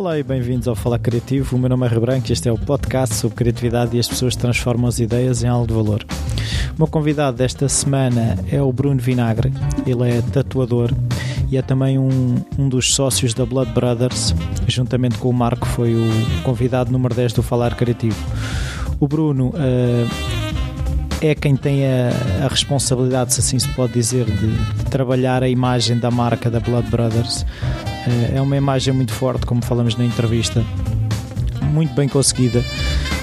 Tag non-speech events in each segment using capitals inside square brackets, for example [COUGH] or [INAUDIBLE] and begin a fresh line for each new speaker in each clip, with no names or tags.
Olá e bem-vindos ao Falar Criativo. O meu nome é Rebranco e este é o podcast sobre criatividade e as pessoas transformam as ideias em algo de valor. O meu convidado desta semana é o Bruno Vinagre. Ele é tatuador e é também um, um dos sócios da Blood Brothers. Juntamente com o Marco, foi o convidado número 10 do Falar Criativo. O Bruno uh, é quem tem a, a, responsabilidade, se assim se pode dizer, de, de trabalhar a imagem da marca da Blood Brothers é uma imagem muito forte, como falamos na entrevista, muito bem conseguida.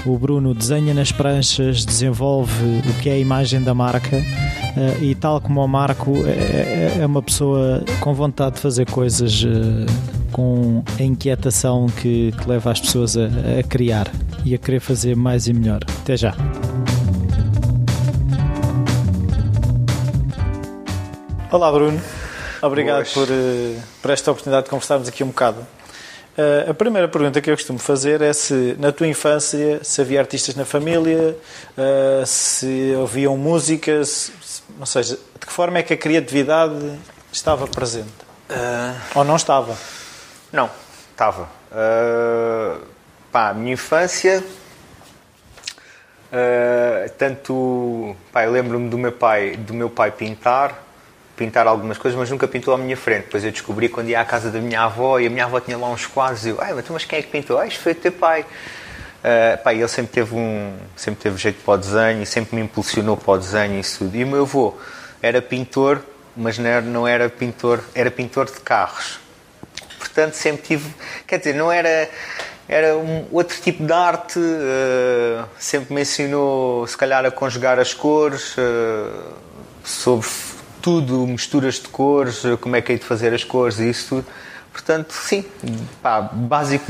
O Bruno desenha nas pranchas, desenvolve o que é a imagem da marca eh, e, tal como o Marco, é, é, é uma pessoa com vontade de fazer coisas eh, com a inquietação que, leva as pessoas a criar e a querer fazer mais e melhor. Até já! Olá, Bruno. Obrigado por, uh, por esta oportunidade de conversarmos aqui um bocado. Uh, a primeira pergunta que eu costumo fazer é se na tua infância se havia artistas na família, uh, se ouviam músicas, se, ou seja, de que forma é que a criatividade estava presente? Ou não estava?
Não, estava. pá, a minha infância tanto pá, eu lembro-me do meu pai do meu pai pintar pintar algumas coisas, mas nunca pintou à minha frente. Depois eu descobri quando ia à casa da minha avó e a minha avó tinha lá uns quadros e eu, Ai, mas quem é que pintou? Ah, isto foi o teu pai. Uh, pá, ele sempre teve um sempre teve jeito para o desenho e sempre me impulsionou para o desenho e isso tudo. E o meu avô era pintor, mas não era, não era pintor, era pintor de carros. Portanto, sempre tive, quer dizer, não era era um outro tipo de arte, uh, sempre me ensinou se calhar a conjugar as cores, uh, sobre tudo, misturas de cores, como é que hei de fazer as cores e isso tudo. Portanto, sim, pá, básico,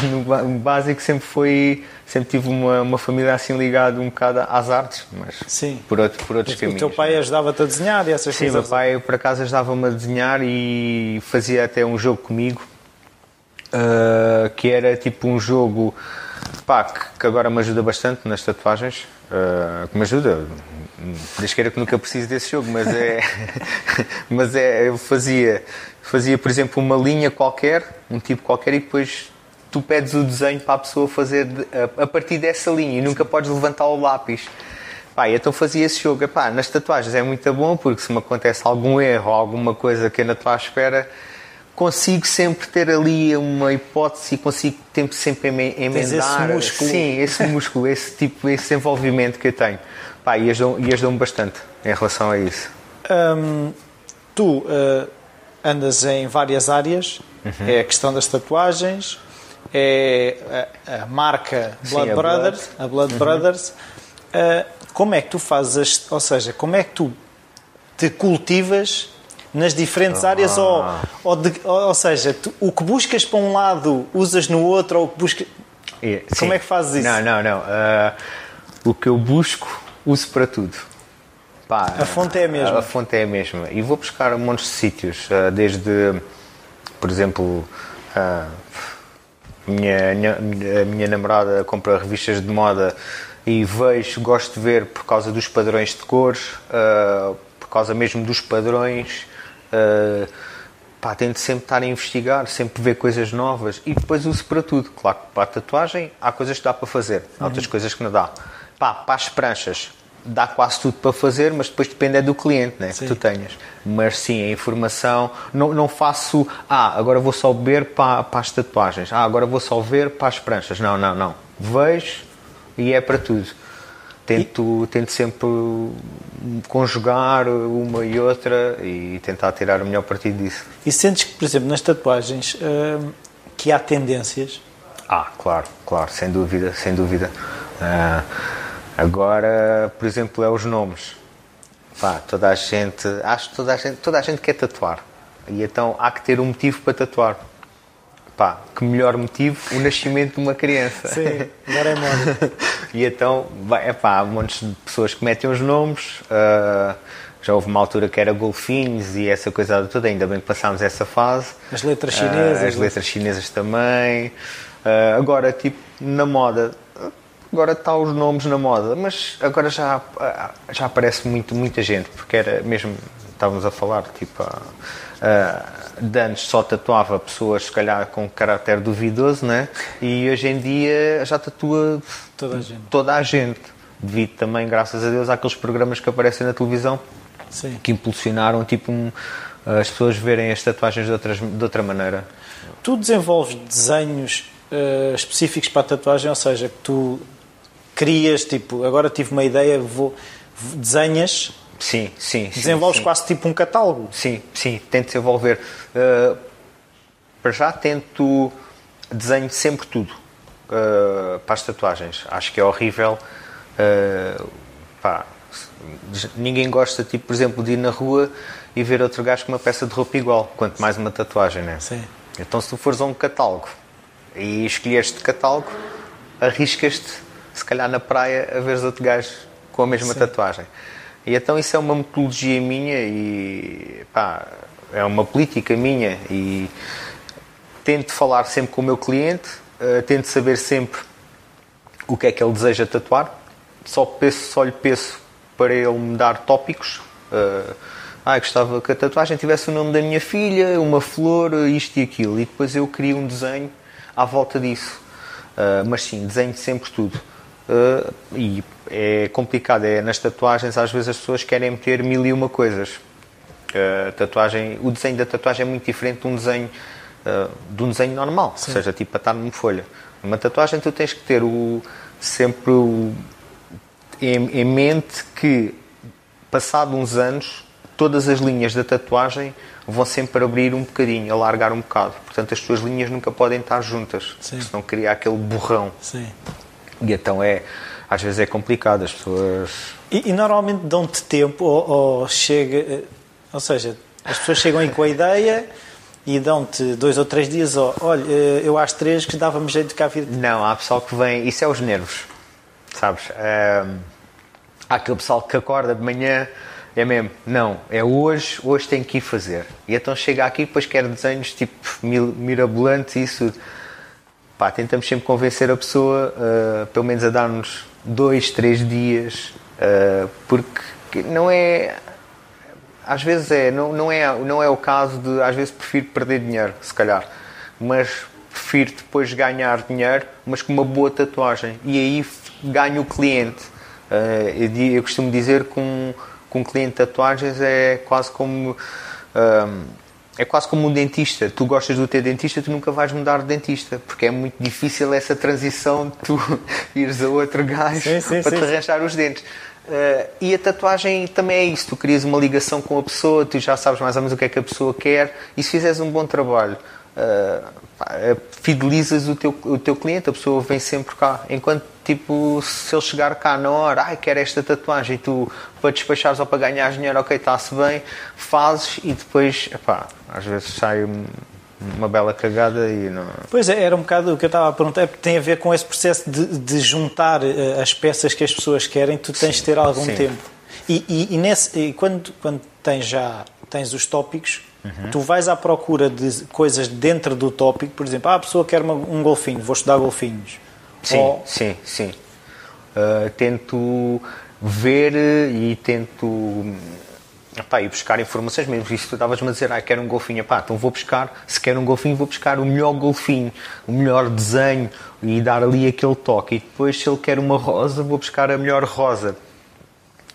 [LAUGHS] básico sempre foi, sempre tive uma, uma família assim ligada um bocado às artes, mas sim. Por, outro, por outros caminhos.
O teu pai ajudava-te a desenhar e essas
sim,
coisas?
Sim, meu pai por acaso ajudava-me a desenhar e fazia até um jogo comigo, uh, que era tipo um jogo pá, que agora me ajuda bastante nas tatuagens, uh, que me ajuda, Deus queira que nunca precise desse jogo, mas é. [LAUGHS] mas é. Eu fazia, fazia, por exemplo, uma linha qualquer, um tipo qualquer, e depois tu pedes o desenho para a pessoa fazer a, partir dessa linha e nunca podes levantar o lápis. Pá, então fazia esse jogo. Epá, nas tatuagens é muito bom porque se me acontece algum erro ou alguma coisa que eu não estou à espera, consigo sempre ter ali uma hipótese e consigo sempre emendar.
esse músculo.
Sim, esse [LAUGHS] músculo, esse tipo, esse envolvimento que eu tenho. Pá, e ajudam-me bastante em relação a isso.
Tu uh, andas em várias áreas, uhum. é a questão das tatuagens, é a, a marca Blood Sim, Brothers, a Blood, a Blood uhum. Brothers. Uh, como é que tu fazes, ou seja, como é que tu te cultivas nas diferentes ah. áreas ou, ou, de, ou, seja, tu, o que buscas para um lado usas no outro ou o que buscas... Como é que fazes isso?
Não, não, não. Uh, o que eu busco uso para tudo.
Pá, a fonte é a mesma.
A, fonte é a mesma. E vou buscar um monte de sítios, ah, desde, por exemplo, a minha, a minha namorada compra revistas de moda e vejo, gosto de ver por causa dos padrões de cores, ah, por causa mesmo dos padrões. Ah, pá, tento sempre estar a investigar, sempre ver coisas novas e depois uso para tudo. Claro que para a tatuagem há coisas que dá para fazer, há outras uhum. coisas que não dá. Pá, para as pranchas, dá quase tudo para fazer, mas depois depende é do cliente né, que tu tenhas. Mas sim, a informação, não, não faço, ah, agora vou só ver para, para as tatuagens, ah, agora vou só ver para as pranchas. Não, não, não. Vejo e é para tudo. Tento, e... tento sempre conjugar uma e outra e tentar tirar o melhor partido disso.
E sentes que, por exemplo, nas tatuagens, hum, que há tendências?
Ah, claro, claro, sem dúvida, sem dúvida. Uh, Agora, por exemplo, é os nomes. Pá, toda a gente, acho que toda a gente, toda a gente quer tatuar. E então há que ter um motivo para tatuar. Pá, que melhor motivo o nascimento de uma criança.
Sim, agora é moda. [LAUGHS]
e então, é pá, há montes de pessoas que metem os nomes. Uh, já houve uma altura que era golfinhos e essa coisa toda, ainda bem que passámos essa fase.
As letras chinesas. Uh,
as letras chinesas também. Uh, agora, tipo, na moda, agora está os nomes na moda, mas agora já, já aparece muito, muita gente, porque era mesmo estávamos a falar, tipo, uh, de antes só tatuava pessoas, se calhar, com caráter duvidoso, né? E hoje em dia já tatua
Toda a gente.
toda a gente. Devido também, graças a Deus, àqueles programas que aparecem na televisão
Sim.
que impulsionaram, tipo, um, as pessoas verem as tatuagens de, outras, de outra maneira.
Tu desenvolves desenhos eh, específicos para a tatuagem, ou seja, que tu crias, tipo, agora tive uma ideia, vou, desenhas,
Sim, sim.
desenvolves
sim.
quase tipo um catálogo.
Sim, sim, tento desenvolver. Uh, para já tento desenho sempre tudo uh, para as tatuagens. Acho que é horrível. uh, pá, ninguém gosta, tipo, por exemplo, de ir na rua e ver outro gajo com uma peça de roupa igual, quanto mais uma tatuagem, né?
Sim.
Então, se tu fores a um catálogo e escolheres de catálogo, arriscas-te, se calhar na praia, a veres outro gajo com a mesma tatuagem. E então, isso é uma metodologia minha e pá, é uma política minha. E tento falar sempre com o meu cliente, eh, tento saber sempre o que é que ele deseja tatuar. Só, peço, só lhe peço para ele me dar tópicos. Uh, ah, gostava que a tatuagem tivesse o nome da minha filha, uma flor, isto e aquilo. E depois eu crio um desenho à volta disso. Uh, mas sim, desenho sempre tudo. Uh, e é complicado, é nas tatuagens às vezes as pessoas querem meter mil e uma coisas. Uh, tatuagem, o desenho da tatuagem é muito diferente de um desenho, uh, de um desenho normal, ou seja, tipo a estar numa folha. Uma tatuagem tu tens que ter o, sempre o, em, em mente que, passado uns anos, todas as linhas da tatuagem vão sempre abrir um bocadinho, alargar um bocado. Portanto, as tuas linhas nunca podem estar juntas,
Sim.
senão cria aquele borrão.
Sim.
E então é, às vezes é complicado, as pessoas.
E, e normalmente dão-te tempo ou, ou chega, eh, ou seja, as pessoas chegam aí com a ideia e dão-te dois ou três dias, ó, olha, eh, eu às três que dava-me jeito de cá vir.
Não, há pessoal que vem, isso é os nervos, sabes? Há aquele pessoal que acorda de manhã, é mesmo, não, é hoje, hoje tem que ir fazer. E então chega aqui e depois quer desenhos tipo mirabolantes e isso. Pá, tentamos sempre convencer a pessoa, ah, pelo menos a dar-nos dois, três dias, ah, porque não é. Às vezes é não, não é, não é o caso de, às vezes prefiro perder dinheiro, se calhar, mas prefiro depois ganhar dinheiro, mas com uma boa tatuagem. E aí ganho o cliente. Ah, eu, eu costumo dizer que um, um cliente de tatuagens é quase como. ah, é quase como um dentista. Tu gostas do teu dentista, tu nunca vais mudar de dentista, porque é muito difícil essa transição de tu [LAUGHS] ires a outro gajo
Sim, sim,
para
sim,
te arranjar os dentes. Uh, e a tatuagem também é isso, tu crias uma ligação com a pessoa, tu já sabes mais ou menos o que é que a pessoa quer e se fizeres um bom trabalho, uh, fidelizas o teu, o teu cliente, a pessoa vem sempre cá. Enquanto, tipo, se ele chegar cá na hora, ai, quero esta tatuagem, e tu, para despachares ou para ganhar dinheiro, ok, está-se bem, fazes e depois, epá, às vezes sai um- uma bela cagada e não.
Pois é, era um bocado o que eu estava a perguntar, é tem a ver com esse processo de, de juntar eh, as peças que as pessoas querem, tu tens de ter algum
sim.
tempo. E, e- e nesse, e quando, quando tens já tens os tópicos,
Uhum.
tu vais à procura de coisas dentro do tópico, por exemplo, ah, a pessoa quer uma- um golfinho, vou estudar golfinhos.
Sim,
Ou-
sim, sim. Uh, tento ver e tento epá, ir buscar informações mesmo. Isso tu estavas-me a dizer, ah, quero um golfinho. Epá, então vou buscar, se quero um golfinho, vou buscar o melhor golfinho, o melhor desenho e dar ali aquele toque. E depois, se ele quer uma rosa, vou buscar a melhor rosa.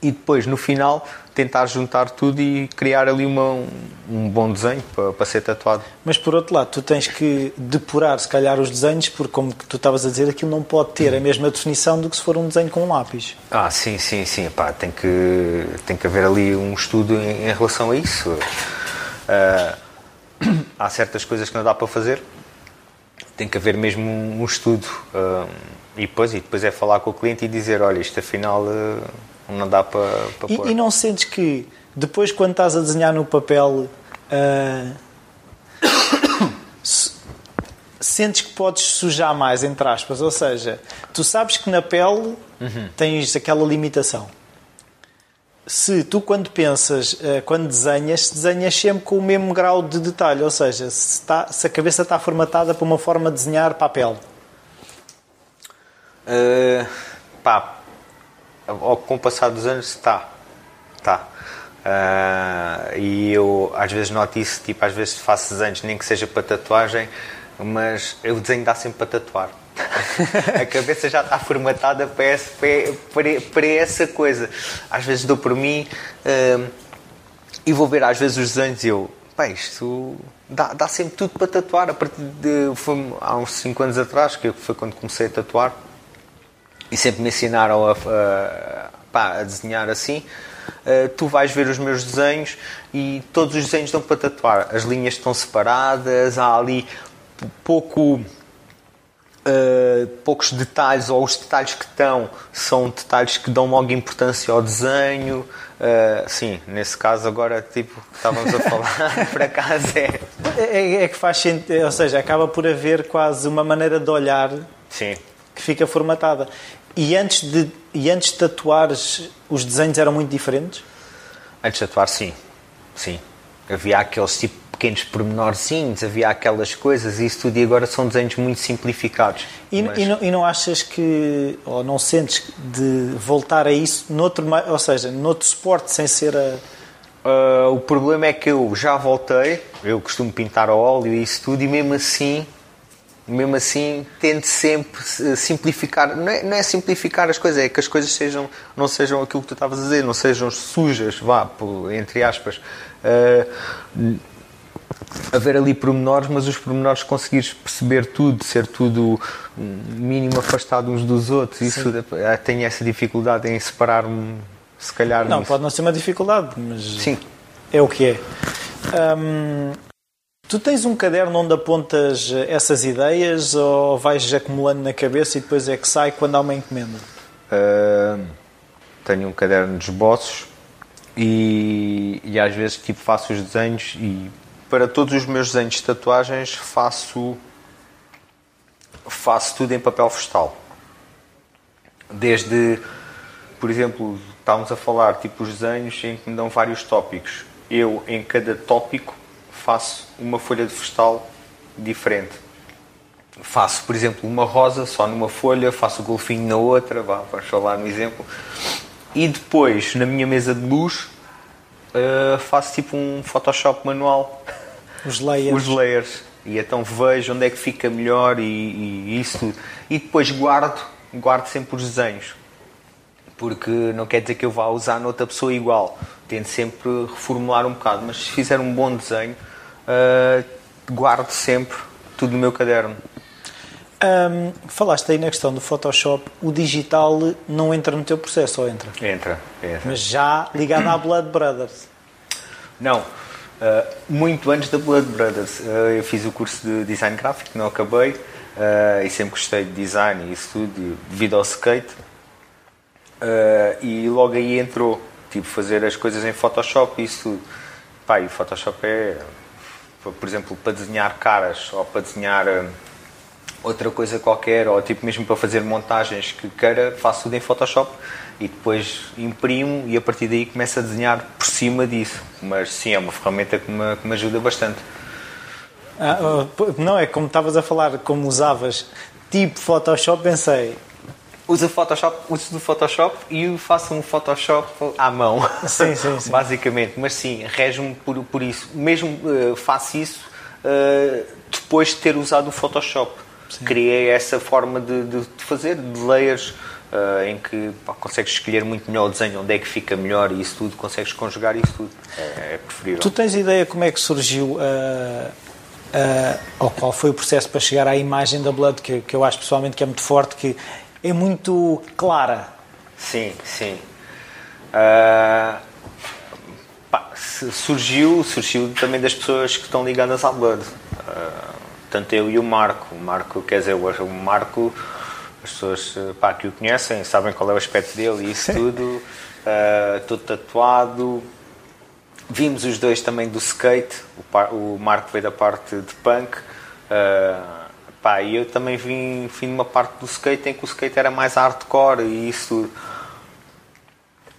E depois, no final, tentar juntar tudo e criar ali uma, um, bom desenho para, para ser tatuado.
Mas por outro lado, tu tens que depurar, se calhar, os desenhos, porque, como tu estavas a dizer, aquilo não pode ter a mesma definição do que se for um desenho com um lápis.
Ah, sim, sim, sim. Pá, tem, que, tem que haver ali um estudo em, em relação a isso. Ah, [CLEARS THROAT] há certas coisas que não dá para fazer. Tem que haver mesmo um, um estudo. ah, e, depois, e depois é falar com o cliente e dizer: olha, isto afinal ah, não dá para, para pôr.
E, e não sentes que depois, quando estás a desenhar no papel, [COUGHS] se- sentes que podes sujar mais, entre aspas? Ou seja, tu sabes que na pele tens aquela limitação. Se tu, quando pensas, ah, quando desenhas, se desenhas sempre com o mesmo grau de detalhe, ou seja, se, está- se a cabeça está formatada para uma forma de desenhar para a pele.
Uh, pá, ao, com o passar dos anos, está. Tá. Uh, e eu às vezes noto isso, tipo, às vezes faço desenhos, nem que seja para tatuagem, mas o desenho dá sempre para tatuar. [LAUGHS] a cabeça já está formatada para essa, para, para essa coisa. Às vezes dou por mim uh, e vou ver às vezes os desenhos e eu, pá, isto dá, dá sempre tudo para tatuar. A partir de foi, há uns 5 anos atrás, que foi quando comecei a tatuar, e sempre me ensinaram a, a, pá, a desenhar assim. Uh, tu vais ver os meus desenhos e todos os desenhos dão para tatuar. As linhas estão separadas, há ali pouco. Uh, poucos detalhes, ou os detalhes que estão são detalhes que dão logo importância ao desenho. Uh, sim, nesse caso agora, tipo, estávamos a falar, [LAUGHS] por acaso é.
é. É, que faz sentido, ou seja, acaba por haver quase uma maneira de olhar
sim.
que fica formatada. E antes de, e antes de tatuares, os desenhos eram muito diferentes?
Antes de tatuar, sim. Sim. Havia aqueles tipo pequenos pormenorzinhos, havia aquelas coisas e isso tudo e agora são desenhos muito simplificados.
E, mas... e, não, e não achas que, ou não sentes de voltar a isso noutro, ou seja, noutro suporte sem ser a...
Uh, o problema é que eu já voltei, eu costumo pintar a óleo e isso tudo e mesmo assim mesmo assim tento sempre simplificar. Não é, não é, simplificar as coisas é que as coisas sejam não sejam aquilo que tu estavas a dizer não sejam sujas vá entre aspas. Uh, haver ali pormenores mas os pormenores conseguires perceber tudo ser tudo mínimo afastado uns dos outros isso uh, tenho essa dificuldade em separar-me se calhar
não
nisso.
pode não ser uma dificuldade mas
sim.
é o que é. Um Tu tens um caderno onde apontas essas ideias ou vais acumulando na cabeça e depois é que sai quando há uma encomenda?
Uh, tenho um caderno de esboços e, e, às vezes tipo, faço os desenhos e para todos os meus desenhos de tatuagens faço, faço tudo em papel vegetal. Desde, por exemplo, estávamos a falar tipo os desenhos em que me dão vários tópicos. Eu, em cada tópico, faço uma folha de vegetal diferente. Faço, por exemplo, uma rosa só numa folha, faço o golfinho na outra, vá, vamos falar no exemplo. E depois, na minha mesa de luz, uh, faço tipo um Photoshop manual.
Os layers.
Os layers. E então vejo onde é que fica melhor e, e isso tudo. E depois guardo, guardo sempre os desenhos. Porque não quer dizer que eu vá usar noutra pessoa igual. Tento sempre reformular um bocado. Mas se fizer um bom desenho, uh, guardo sempre tudo no meu caderno.
Um, falaste aí na questão do Photoshop, o digital não entra no teu processo ou entra?
Entra, entra.
Mas já ligado à Blood Brothers?
Não, uh, muito antes da Blood Brothers. Uh, eu fiz o curso de design gráfico, não acabei, uh, e sempre gostei de design e isso tudo, devido ao skate. e logo aí entrou, tipo, fazer as coisas em Photoshop e isso tudo. Pá, e o Photoshop é por exemplo, para desenhar caras ou para desenhar hum, outra coisa qualquer, ou tipo mesmo para fazer montagens que queira, faço tudo em Photoshop e depois imprimo e a partir daí começo a desenhar por cima disso. Mas sim, é uma ferramenta que me, que me ajuda bastante.
Ah, oh, não, é como estavas a falar, como usavas tipo Photoshop, pensei,
uso Photoshop, uso do Photoshop e faço um Photoshop à mão.
Sim, sim, sim. [LAUGHS]
Basicamente, mas sim, rege-me por, por isso. Mesmo uh, faço isso uh, depois de ter usado o Photoshop. Sim. Criei essa forma de, de, de fazer, de layers, uh, em que pá, consegues escolher muito melhor o desenho, onde é que fica melhor e isso tudo, consegues conjugar isso tudo. É, é preferível.
Tu tens ideia como é que surgiu uh, ou qual foi o processo para chegar à imagem da Blood, que, que eu acho pessoalmente que é muito forte, que é muito clara.
Sim, sim. Uh, pá, surgiu, surgiu também das pessoas que estão ligadas à Blood. Uh, tanto eu e o Marco. O Marco, quer dizer, o Marco, as pessoas pá, que o conhecem sabem qual é o aspecto dele e isso tudo. Uh, todo tatuado. Vimos os dois também do skate. O, o Marco veio da parte de punk. Uh, Pá, e eu também vim, vim numa parte do skate em que o skate era mais hardcore e isso.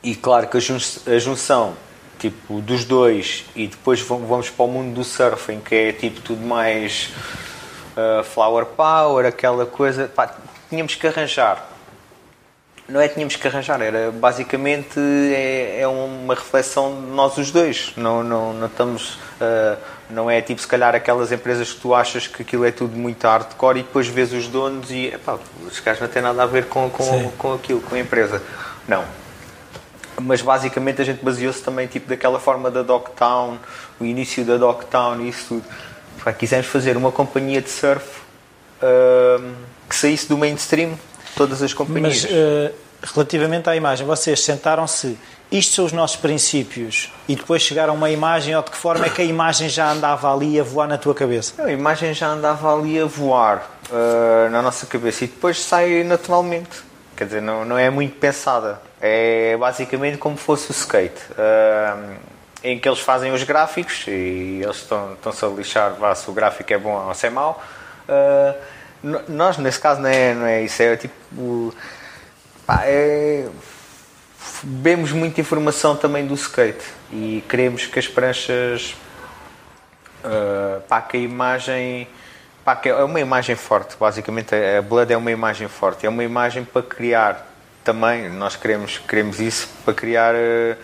E claro que a, jun a junção tipo, dos dois e depois vamos para o mundo do surf em que é tipo tudo mais uh, flower power, aquela coisa, pá, tínhamos que arranjar não é tínhamos que arranjar, era basicamente é, é uma reflexão de nós os dois. Não, não, não estamos. Uh, não é tipo se calhar aquelas empresas que tu achas que aquilo é tudo muito hardcore e depois vês os donos e epá, os caras não têm nada a ver com, com, com aquilo, com a empresa. Não. Mas basicamente a gente baseou-se também tipo daquela forma da Dogtown, o início da Dogtown e isso tudo. Epá, quisemos fazer uma companhia de surf uh, que saísse do mainstream todas as companhias.
Mas, uh, relativamente à imagem, vocês sentaram-se, isto são os nossos princípios, e depois chegaram a uma imagem, ou de que forma é que a imagem já andava ali a voar na tua cabeça?
Não, a imagem já andava ali a voar uh, na nossa cabeça e depois sai naturalmente. Quer dizer, não, não é muito pensada. É basicamente como fosse o skate. Uh, em que eles fazem os gráficos e eles estão, estão-se a lixar se o gráfico é bom ou se é mau. Uh, nós, nesse caso, não é, não é isso. É tipo. Pá, é, muita informação também do skate e queremos que as pranchas. Uh, pá, que a imagem. Pá, que é uma imagem forte, basicamente. A Blood é uma imagem forte. É uma imagem para criar também. Nós queremos, queremos isso para criar. Uh,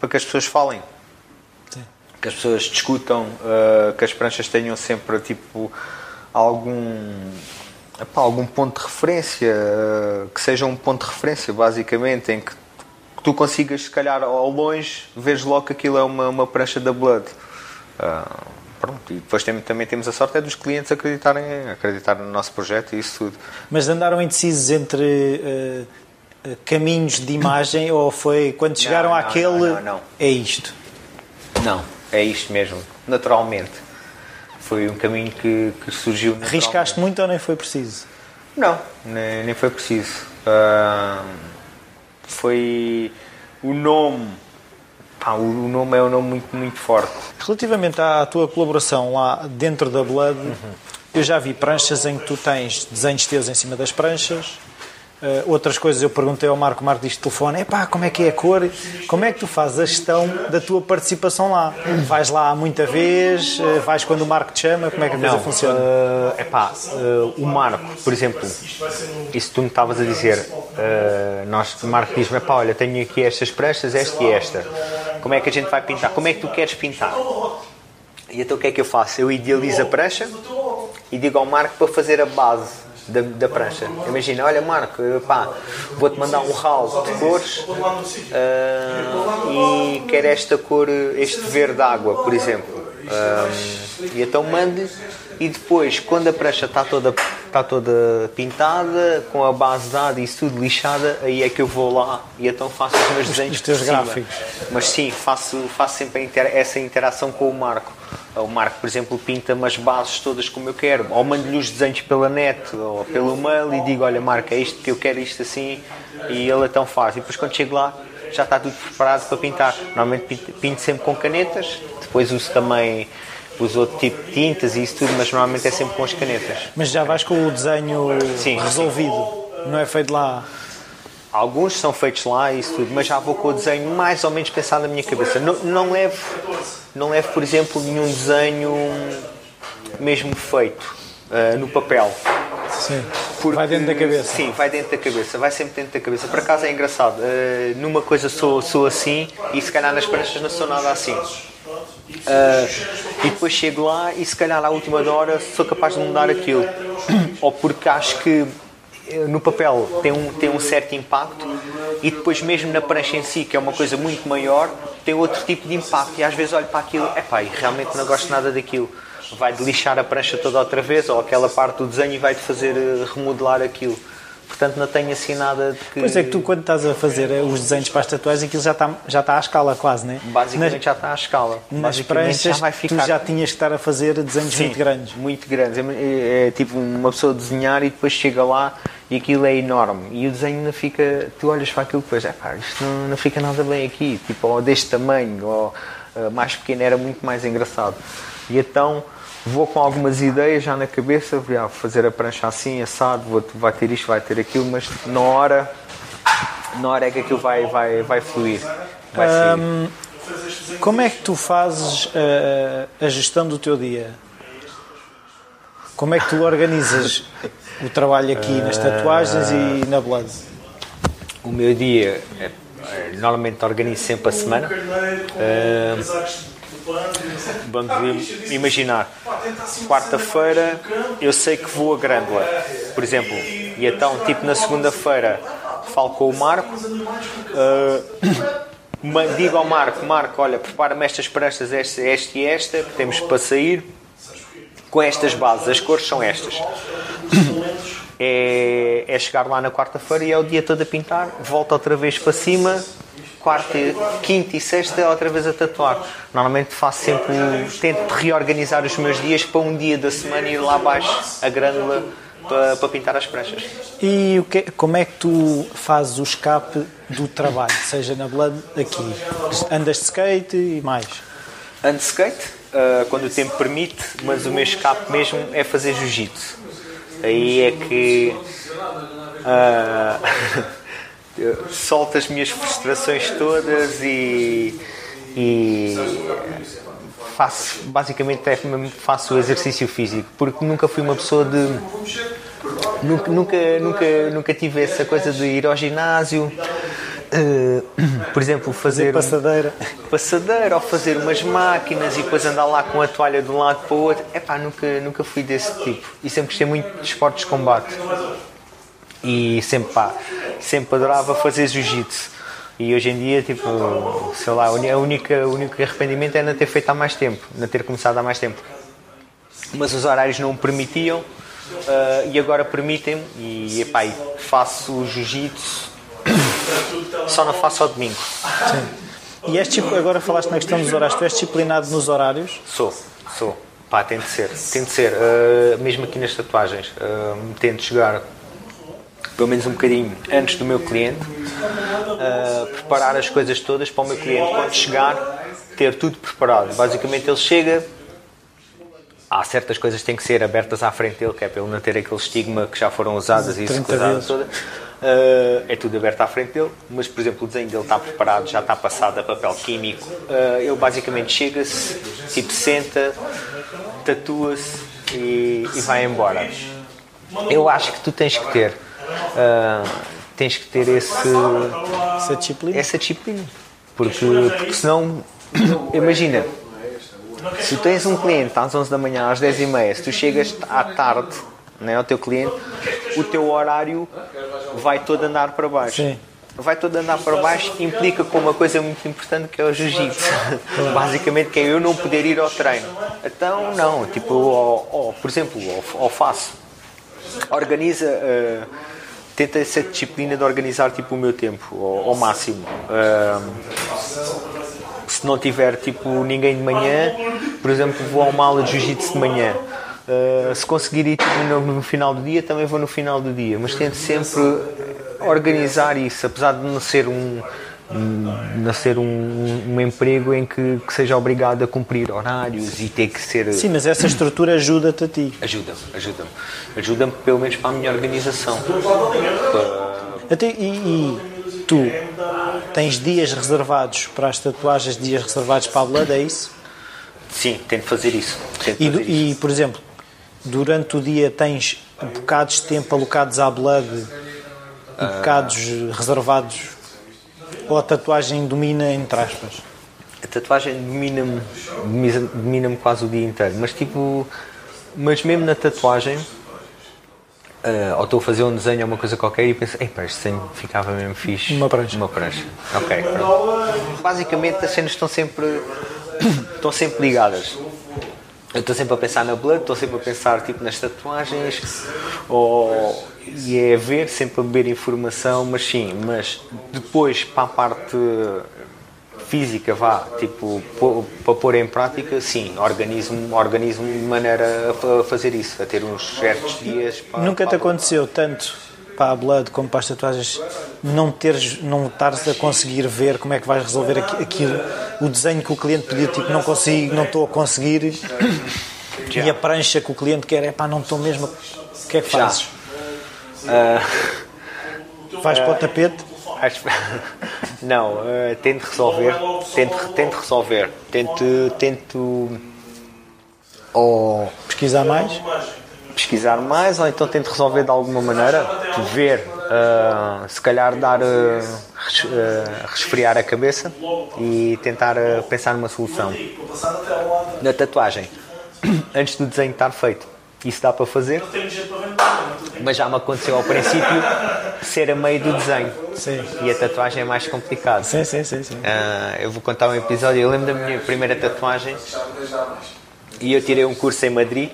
para que as pessoas falem. Sim. Que as pessoas discutam, uh, que as pranchas tenham sempre tipo algum epá, algum ponto de referência que seja um ponto de referência basicamente em que tu consigas se calhar ao longe veres logo que aquilo é uma, uma prancha da Blood. Uh, pronto e depois tem, também temos a sorte é dos clientes acreditarem acreditar no nosso projeto e isso tudo.
Mas andaram indecisos entre uh, caminhos de imagem ou foi quando chegaram
não,
àquele
não, não, não,
é isto?
Não é isto mesmo naturalmente foi um caminho que, que surgiu.
Arriscaste muito ou nem foi preciso?
Não, nem, nem foi preciso. Uh, foi o nome. Pá, o, o nome é um nome muito, muito forte.
Relativamente à tua colaboração lá dentro da Blood, uhum. eu já vi pranchas em que tu tens desenhos teus em cima das pranchas, Uh, outras coisas eu perguntei ao Marco, o Marco diz telefone, epá, como é que é a cor? Como é que tu fazes a gestão da tua participação lá? Vais lá muita vez? Uh, vais quando o Marco te chama? Como é que a coisa
Não,
funciona?
Uh, epá, uh, o Marco, por exemplo, isso tu me estavas a dizer, nós, o Marco diz-me, epá, olha, tenho aqui estas pranchas, esta e esta. Como é que a gente vai pintar? Como é que tu queres pintar? E então o que é que eu faço? Eu idealizo a prancha e digo ao Marco para fazer a base da, da prancha. Imagina, olha Marco, pá, vou-te mandar um ralo de cores uh, e quero esta cor, este verde água, por exemplo. Uh, e então mande e depois, quando a prancha está toda, está toda pintada, com a base dada e isso tudo lixada, aí é que eu vou lá e então faço os meus desenhos.
Os teus gráficos.
Mas sim, faço, faço sempre essa interação com o Marco. O Marco, por exemplo, pinta-me as bases todas como eu quero, ou mando-lhe os desenhos pela net ou pelo mail e digo: Olha, Marco, é isto que eu quero, isto assim, e ele então faz. E depois, quando chego lá, já está tudo preparado para pintar. Normalmente pinto sempre com canetas, depois uso também uso outro tipo de tintas e isso tudo, mas normalmente é sempre com as canetas.
Mas já vais com o desenho sim, resolvido, sim. não é feito lá?
Alguns são feitos lá e isso tudo, mas já vou com o desenho mais ou menos pensado na minha cabeça. Não, não, levo, não levo, por exemplo, nenhum desenho mesmo feito uh, no papel.
Sim. Porque, vai dentro da cabeça.
Sim, vai dentro da cabeça, vai sempre dentro da cabeça. Por acaso é engraçado. Uh, numa coisa sou, sou assim e se calhar nas pranchas não sou nada assim. Uh, e depois chego lá e se calhar à última hora sou capaz de mudar aquilo. [CLEARS THROAT] Ou porque acho que no papel tem um, tem um certo impacto e depois mesmo na prancha em si, que é uma coisa muito maior, tem outro tipo de impacto e às vezes olho para aquilo, é pá, realmente não gosto nada daquilo. Vai de lixar a prancha toda outra vez ou aquela parte do desenho e vai de fazer eh, remodelar aquilo. Portanto, não tenho assim nada de que.
Pois é que tu, quando estás a fazer eh, os desenhos para as tatuagens, aquilo já está, já está à escala quase, não é?
Basicamente nas, já está à escala.
Nas pranchas, já ficar... tu já tinhas que estar a fazer desenhos Sim, muito grandes.
Muito grandes. É, é, é, tipo uma pessoa desenhar e depois chega lá e aquilo é enorme. E o desenho não fica. Tu olhas para aquilo depois, é pá, isto não, não fica nada bem aqui. Tipo, ou deste tamanho, ou uh, mais pequeno, era muito mais engraçado. E então vou com algumas ideias já na cabeça, vou fazer a prancha assim, assado, vou, vai ter isto, vai ter aquilo, mas na hora, na hora é que aquilo vai, vai, vai fluir. Vai
um, como é que tu fazes a, eh, a gestão do teu dia? Como é que tu organizas o trabalho aqui nas tatuagens uh, e na Blood?
o meu dia, é, é, normalmente organizo sempre a semana. Uh, vamos imaginar, quarta-feira eu sei que vou a Grândola, por exemplo, e então, tipo na segunda-feira, falo com o Marco. [COUGHS] Uh, digo ao Marco, Marco, olha, prepara-me estas pranchas, esta, esta e esta, que temos para sair com estas bases, as cores são estas. [COUGHS] É, é chegar lá na quarta-feira e é o dia todo a pintar, volta outra vez para cima, quarta, quinta e sexta outra vez a tatuar. Normalmente faço sempre, tento reorganizar os meus dias para um dia da semana ir lá abaixo a grânula para, para pintar as pranchas.
E que, como é que tu fazes o escape do trabalho, seja na Blood aqui? Andas de skate e mais?
Ando de skate, uh, quando o tempo permite, mas o meu escape mesmo é fazer jiu-jitsu. Aí é que uh, [LAUGHS] solto as minhas frustrações todas e, e faço, basicamente é faço o exercício físico, porque nunca fui uma pessoa de Nunca, nunca, nunca, nunca tive essa coisa de ir ao ginásio. Uh, por exemplo, fazer,
passadeira.
Um, passadeira ou fazer umas máquinas e depois andar lá com a toalha de um lado para o outro. Epá, nunca, nunca fui desse tipo. E sempre gostei muito de esportes de combate. E sempre, pá, sempre adorava fazer jiu-jitsu. E hoje em dia, tipo, sei lá, a única, o único arrependimento é não ter feito há mais tempo, não ter começado há mais tempo. Mas os horários não o permitiam uh, e agora permitem-me e epá, faço jiu-jitsu, [COUGHS] só não faço ao domingo.
Sim. E és, tipo, agora falaste na questão dos horários, tu és disciplinado nos horários?
Sou, sou. Pá, tem de ser, tem de ser. Uh, mesmo aqui nas tatuagens, uh, tento chegar pelo menos um bocadinho antes do meu cliente, uh, preparar as coisas todas para o meu cliente quando chegar ter tudo preparado. Basicamente ele chega, há certas coisas que têm que ser abertas à frente dele, que é para ele não ter aquele estigma que já foram usadas e isso toda. Uh, é tudo aberto à frente dele, mas por exemplo o desenho dele está preparado, já está passado a papel químico. Uh, ele basicamente chega-se, tipo senta, tatua-se e, e, vai embora. Eu acho que tu tens que ter, uh, tens que ter esse,
essa disciplina.
Essa disciplina. Porque, porque senão, [COUGHS] imagina, se tu tens um cliente às 11 da manhã, às 10 e meia, se tu chegas à tarde né, ao teu cliente, o teu horário vai todo andar para baixo. Sim. Vai todo andar para baixo implica com uma coisa muito importante que é o jiu-jitsu. [LAUGHS] Basicamente que é eu não poder ir ao treino. Então não, tipo, ou, ou, por exemplo, ou, ou faço. Organiza, uh, tenta essa disciplina de organizar tipo o meu tempo ao, ao máximo. Uh, se não tiver tipo ninguém de manhã, por exemplo, vou a uma aula de jiu-jitsu de manhã. Uh, se conseguir ir tipo, no, no, final do dia, também vou no final do dia. Mas tento sempre organizar isso, apesar de não ser um, não ser um, um emprego em que, que, seja obrigado a cumprir horários e ter que ser.
Sim, mas essa estrutura ajuda-te a ti.
Ajuda-me, ajuda-me. Ajuda-me pelo menos para a minha organização.
Até, e, e tu tens dias reservados para as tatuagens, dias reservados para a Blood, é isso?
Sim, tento fazer isso. Tento
e,
fazer
e por exemplo, durante o dia tens bocados de tempo alocados à Blood e bocados uh... reservados? Ou a tatuagem domina, entre aspas?
A tatuagem domina-me domina quase o dia inteiro, mas tipo, mas mesmo na tatuagem Uh, ou estou a fazer um desenho ou uma coisa qualquer e penso, ei este desenho ficava mesmo fixe.
Uma prancha.
Uma prancha. Ok, pronto. Basicamente as cenas estão sempre, [COUGHS] estão sempre ligadas. Eu estou sempre a pensar na blood, estou sempre a pensar tipo nas tatuagens, ou, e é ver, sempre a beber informação, mas sim, mas depois para a parte física, vá, tipo, para pôr em prática, sim, organizo-me organizo de maneira a fazer isso, a ter uns certos dias.
Para, Nunca
para
te aconteceu tanto para a Blood como para as tatuagens não teres, não estares a conseguir ver como é que vais resolver aquilo, o desenho que o cliente pediu, tipo, não consigo, não estou a conseguir, e a prancha que o cliente quer, é pá, não estou mesmo, o que é que fazes? Uh, Vais uh, para o tapete?
Acho... [LAUGHS] Não, uh, tento resolver, tento, tento resolver, tento, tento ou
pesquisar mais,
pesquisar mais, ou então tento resolver de alguma maneira, ver uh, se calhar dar uh, res, uh, resfriar a cabeça e tentar pensar numa solução. Na tatuagem, [CLEARS THROAT] antes do desenho estar feito, isso dá para fazer, mas já me aconteceu ao princípio ser a meio do desenho
sim.
e a tatuagem é mais complicada.
Sim, sim, sim. sim.
eu vou contar um episódio. Eu lembro da minha primeira tatuagem e eu tirei um curso em Madrid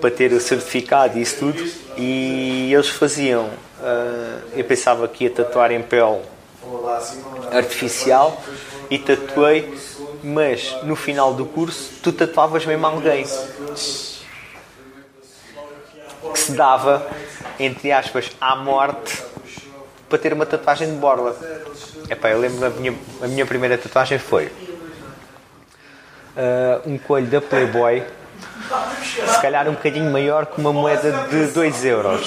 para ter o certificado e isso tudo. E eles faziam. Uh, eu pensava que ia tatuar em pele artificial e tatuei, mas no final do curso tu tatuavas mesmo alguém que se dava, entre aspas, à morte para ter uma tatuagem de borla. Epá, eu lembro a minha, a minha primeira tatuagem foi uh, um coelho da Playboy, se calhar um bocadinho maior que uma moeda de 2 euros.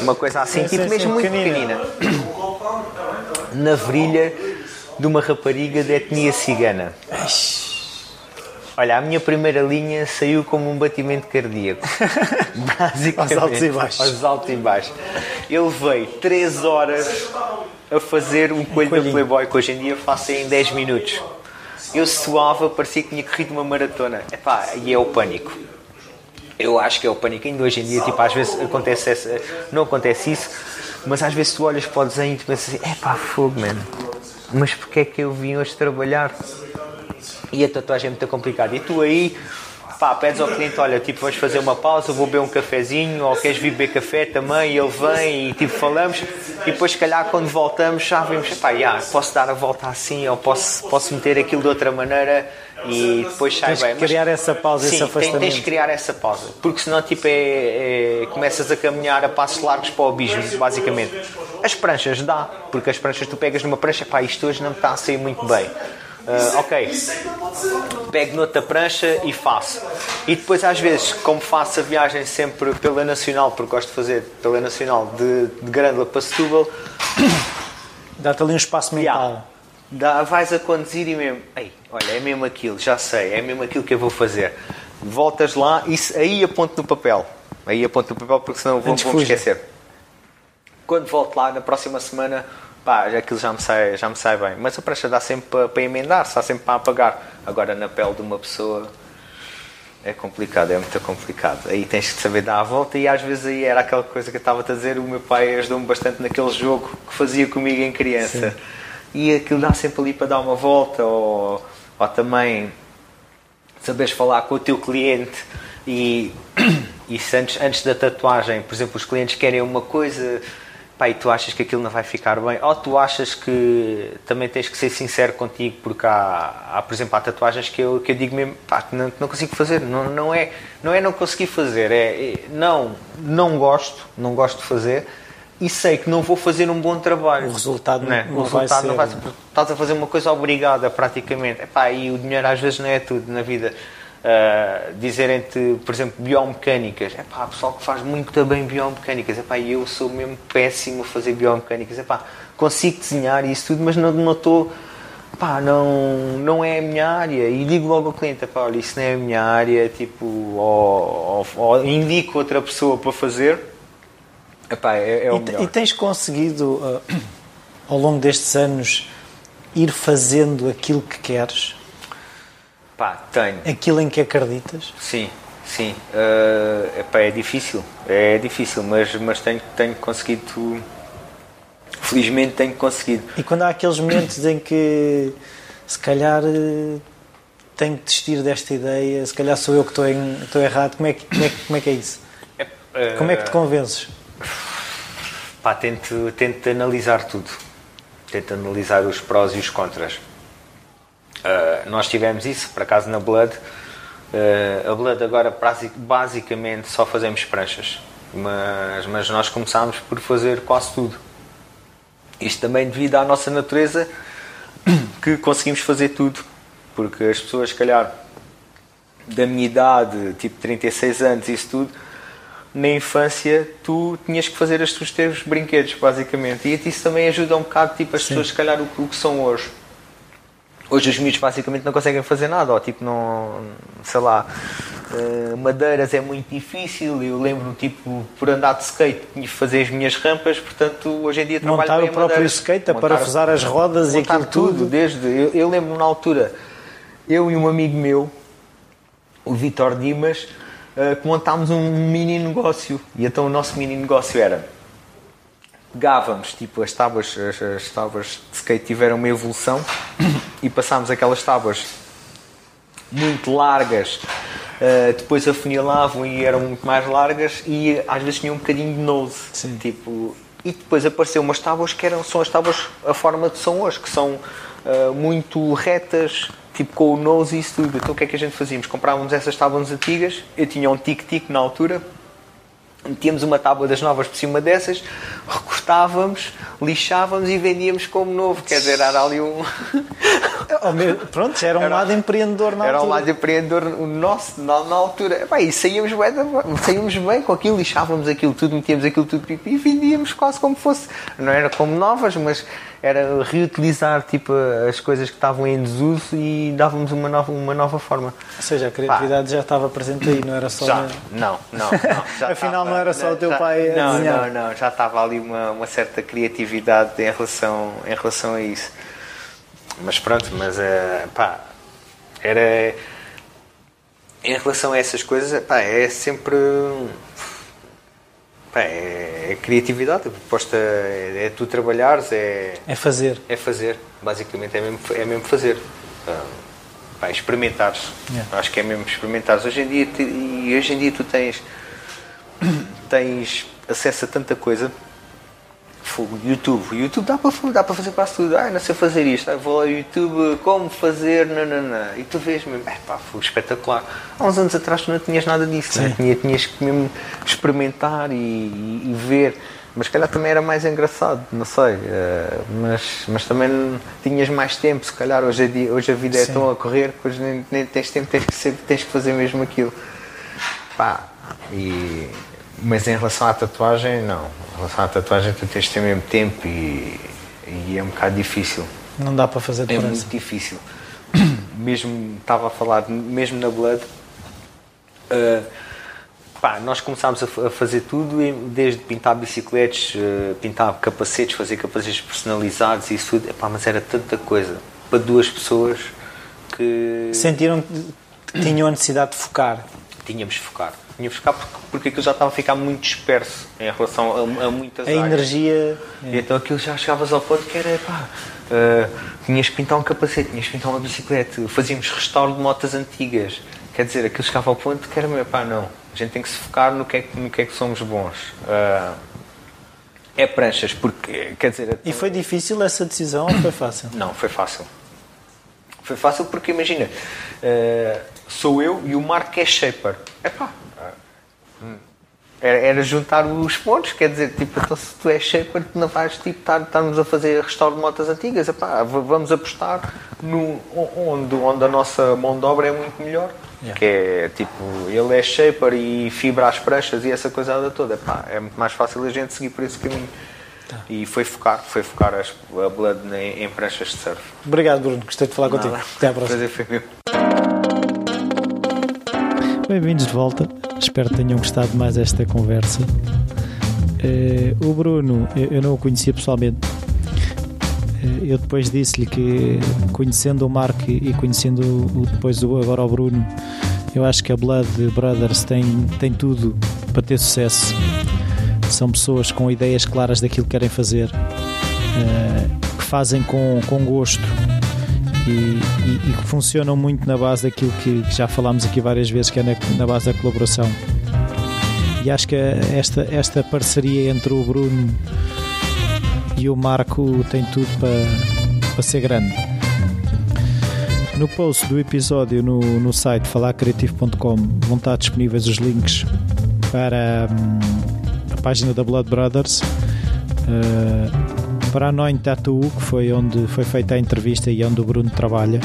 Uma coisa assim, tipo mesmo muito pequenina. Na virilha de uma rapariga de etnia cigana. Olha, a minha primeira linha saiu como um batimento cardíaco. [LAUGHS]
Basicamente. Aos altos e baixos.
Aos altos e baixos. Eu levei 3 horas a fazer um coelho um da Playboy que hoje em dia faço em 10 minutos eu suava, parecia que tinha corrido uma maratona. Epá, e é o pânico. Eu acho que é o pânico. Ainda hoje em dia, tipo, às vezes acontece essa, não acontece isso, mas às vezes tu olhas para o desenho e tu pensas assim: epá, fogo, mano. Mas porquê é que eu vim hoje trabalhar? E a tatuagem é muito complicada. E tu aí pá, pedes ao cliente, olha, tipo, vamos fazer uma pausa, vou beber um cafezinho, ou queres vir beber café também, e ele vem e tipo, falamos, e depois, se calhar, quando voltamos, já vimos, pá, yeah, posso dar a volta assim, ou posso, posso meter aquilo de outra maneira, e depois sai
tens
bem.
Que criar essa pausa,
sim,
esse afastamento.
Tens, tens de criar essa pausa, porque senão, tipo, é, é, começas a caminhar a passos largos para o abismo, basicamente. As pranchas dá, porque as pranchas tu pegas numa prancha, pá, isto hoje não me está a sair muito bem. Uh, ok, pego noutra prancha e faço. E depois, às vezes, como faço a viagem sempre pela Nacional, porque gosto de fazer pela Nacional de, de Grândola para Setúbal, [COUGHS]
dá-te ali um espaço mental. Yeah.
Dá, vais a conduzir e mesmo, Ei, olha, é mesmo aquilo, já sei, é mesmo aquilo que eu vou fazer. Voltas lá e aí aponto no papel. Aí aponto no papel porque senão vou, vou me esquecer. Quando volto lá na próxima semana pá, aquilo já me sai, já me sai bem. Mas a prancha dá sempre para, para emendar, está sempre para apagar. Agora na pele de uma pessoa é complicado, é muito complicado. Aí tens que saber dar a volta e às vezes aí era aquela coisa que eu estava a dizer, o meu pai ajudou-me bastante naquele jogo que fazia comigo em criança. Sim. E aquilo dá sempre ali para dar uma volta ou, ou também saberes falar com o teu cliente e, [COUGHS] e antes, antes da tatuagem, por exemplo, os clientes querem uma coisa pá, e tu achas que aquilo não vai ficar bem, ou tu achas que também tens que ser sincero contigo, porque há, há por exemplo, há tatuagens que eu, que eu digo mesmo, pá, que não, não consigo fazer, não, não, é, não é não conseguir fazer, é, é não, não gosto, não gosto de fazer, e sei que não vou fazer um bom trabalho.
O resultado não,
é?
não, o
resultado
vai
não vai ser. Estás a fazer uma coisa obrigada, praticamente. Epá, e o dinheiro às vezes não é tudo na vida. Uh, dizerem-te, por exemplo, biomecânicas. É pá, pessoal que faz muito bem biomecânicas. É pá, eu sou mesmo péssimo a fazer biomecânicas. É pá, consigo desenhar isso tudo, mas não estou. Pá, não, não é a minha área. E digo logo ao cliente: pá, olha, isso não é a minha área. Tipo, ou, ou, ou indico outra pessoa para fazer. Epá, é, é o
e,
melhor.
e tens conseguido, uh, ao longo destes anos, ir fazendo aquilo que queres?
Pá, tenho.
Aquilo em que acreditas?
Sim, sim. Uh, epá, é difícil, é difícil, mas, mas tenho, tenho conseguido. Felizmente tenho conseguido.
E quando há aqueles momentos em que se calhar tenho que desistir desta ideia, se calhar sou eu que estou, em, estou errado, como é, que, como, é, como é que é isso? É, uh, como é que te convences?
Pá, tento, tento analisar tudo. Tento analisar os prós e os contras Uh, nós tivemos isso, por acaso, na Blood. Uh, a Blood agora basicamente só fazemos pranchas, mas, mas nós começámos por fazer quase tudo. Isto também devido à nossa natureza [COUGHS] que conseguimos fazer tudo, porque as pessoas, se calhar, da minha idade, tipo 36 anos, isso tudo, na infância tu tinhas que fazer os teus brinquedos, basicamente. E isso também ajuda um bocado, tipo, as Sim. pessoas, se calhar, o, o que são hoje Hoje os miúdos basicamente não conseguem fazer nada, ou tipo, não. sei lá. Uh, madeiras é muito difícil. Eu lembro, tipo, por andar de skate, tinha que fazer as minhas rampas. Portanto, hoje em dia trabalho
Montar
bem
o próprio
madeiras.
skate, a
Montar-
parafusar as rodas e aquilo tudo.
Desde, eu, eu lembro na altura, eu e um amigo meu, o Vitor Dimas, uh, que montámos um mini negócio. E então o nosso mini negócio era pegávamos, tipo, as tábuas, as, as tábuas de skate tiveram uma evolução e passámos aquelas tábuas muito largas, uh, depois afunilavam e eram muito mais largas e às vezes tinham um bocadinho de nose.
Sim.
Tipo, e depois apareceu umas tábuas que eram, são as tábuas a forma que são hoje, que são uh, muito retas, tipo com o nose e isso tudo. Então o que é que a gente fazíamos? Comprávamos essas tábuas antigas, eu tinha um tic-tic na altura, metíamos uma tábua das novas por cima dessas, recortávamos, lixávamos e vendíamos como novo. Quer dizer, era ali um. [LAUGHS]
Pronto, era um
Era-
lado empreendedor na
Era um
altura.
lado empreendedor o nosso na, na altura. Epá, e saíamos bem, saíamos bem com aquilo, lixávamos aquilo tudo, metíamos aquilo tudo pipi, e vendíamos quase como fosse. Não era como novas, mas era reutilizar tipo, as coisas que estavam em desuso e dávamos uma nova, uma nova forma.
Ou seja, a criatividade já estava presente aí, não era só.
Já, não, não, não. [LAUGHS] Já
Afinal,
estava-
não era só o teu
já-
pai a
não. Não, não, já estava ali uma, uma certa criatividade em relação, em relação a isso. Mas pronto, mas eh, pá, era. Em relação a essas coisas, pá, é sempre. É, é criatividade, a proposta é, é tu trabalhares, é,
É fazer.
é fazer, basicamente é mesmo, é mesmo fazer. Ah, pá, experimentares.
Yeah.
Acho que é mesmo experimentares. Hoje em dia, e hoje em dia tu tens, tens acesso a tanta coisa. Fogo, YouTube. YouTube dá para, dá para fazer quase tudo. Ah, não sei fazer isto. Ah, vou lá ao YouTube, como fazer, nananã. E tu vês mesmo, é pá, foi espetacular. Há uns anos atrás tu não tinhas nada disso, é?
Sim.
Tinha- tinhas que mesmo experimentar e, e- e ver. Mas se calhar também era mais engraçado, não sei. eh, mas, mas também tinhas mais tempo, se calhar hoje, em dia- hoje a vida é
Sim.
tão a correr que hoje nem, nem tens tempo, tens que, ser, tens que fazer mesmo aquilo. Pá, e, mas em relação à tatuagem, não. Em relação à tatuagem tu tens de ter mesmo tempo e, e é um bocado difícil.
Não dá para fazer
É
depressa.
muito difícil. [COUGHS] mesmo, estava a falar, mesmo na Blood, uh, pá, nós começámos a, a fazer tudo, desde pintar bicicletas, uh, pintar capacetes, fazer capacetes personalizados e isso tudo, Epá, mas era tanta coisa para duas pessoas que
Sentiram que tinham a necessidade de focar.
tínhamos de focar. De focar porque, porque aquilo já estava a ficar muito disperso em relação a, a muitas
A
áreas.
energia.
E então aquilo já chegavas ao ponto que era, pá, ah, tinhas que pintar um capacete, tinhas que pintar uma bicicleta, fazíamos restauro de motas antigas. Quer dizer, aquilo chegava ao ponto que era, meu, pá, não, a gente tem que se focar no que é, que- no que, é que somos bons. Ah, é pranchas, porque, quer dizer...
E foi difícil essa decisão ou foi fácil? [COUGHS]
Não, foi fácil. Foi fácil porque, imagina, eh, sou eu e o Marco é shaper. Epá, era, era juntar os pontos, quer dizer, tipo, então se tu és shaper, tu não vais tipo, estar, estarmos a fazer restauro de motas antigas. Epá, vamos apostar no, onde, onde a nossa mão de obra é muito melhor.
Yeah.
Que é tipo, ele é shaper e fibra as pranchas e essa coisa toda. Epá, é muito mais fácil a gente seguir por esse caminho. E foi focar, foi focar as, a Blood em, em pranchas de surf.
Obrigado, Bruno. Gostei de falar contigo.
Nada.
Até à próxima.
Prazer foi meu.
Bem-vindos de volta. Espero que tenham gostado mais esta conversa. Eh, o Bruno, eu, eu não o conhecia pessoalmente. Eh, eu depois disse-lhe que, conhecendo o Marco e conhecendo o, depois o, agora o Bruno, eu acho que a Blood Brothers tem, tem tudo para ter sucesso. São pessoas com ideias claras daquilo que querem fazer, eh, que fazem com, com gosto e, e- e que funcionam muito na base daquilo que, que já falámos aqui várias vezes, que é na, na base da colaboração. E acho que esta, esta parceria entre o Bruno e o Marco tem tudo para, para ser grande. No post do episódio no, no site falarcreativo.com vão estar disponíveis os links para hum, a página da Blood Brothers, eh, para a Noin Tattoo, que foi onde foi feita a entrevista e onde o Bruno trabalha.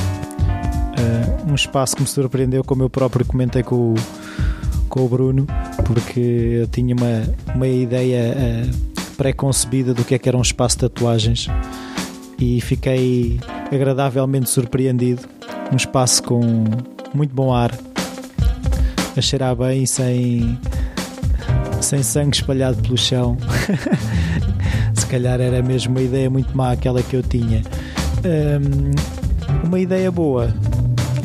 Eh, um espaço que me surpreendeu, como eu próprio comentei com o, com o Bruno, porque eu tinha uma, uma ideia eh, pré-concebida do que é que era um espaço de tatuagens e fiquei agradavelmente surpreendido. Um espaço com muito bom ar, a cheirar bem sem, sem sangue espalhado pelo chão. [LAUGHS] Se calhar era mesmo uma ideia muito má aquela que eu tinha. Um, uma ideia boa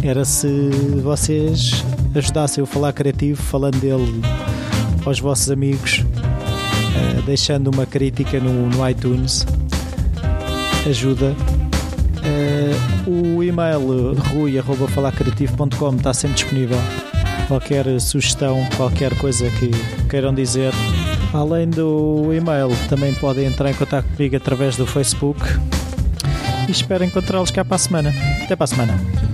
era se vocês ajudassem o Falar Criativo falando dele aos vossos amigos, uh, deixando uma crítica no, no iTunes. Ajuda. Uh, o e-mail rui.falarcreativo.com está sempre disponível. Qualquer sugestão, qualquer coisa que queiram dizer. Além do e-mail, também podem entrar em contato comigo através do Facebook. E espero encontrá-los cá para a semana. Até para a semana.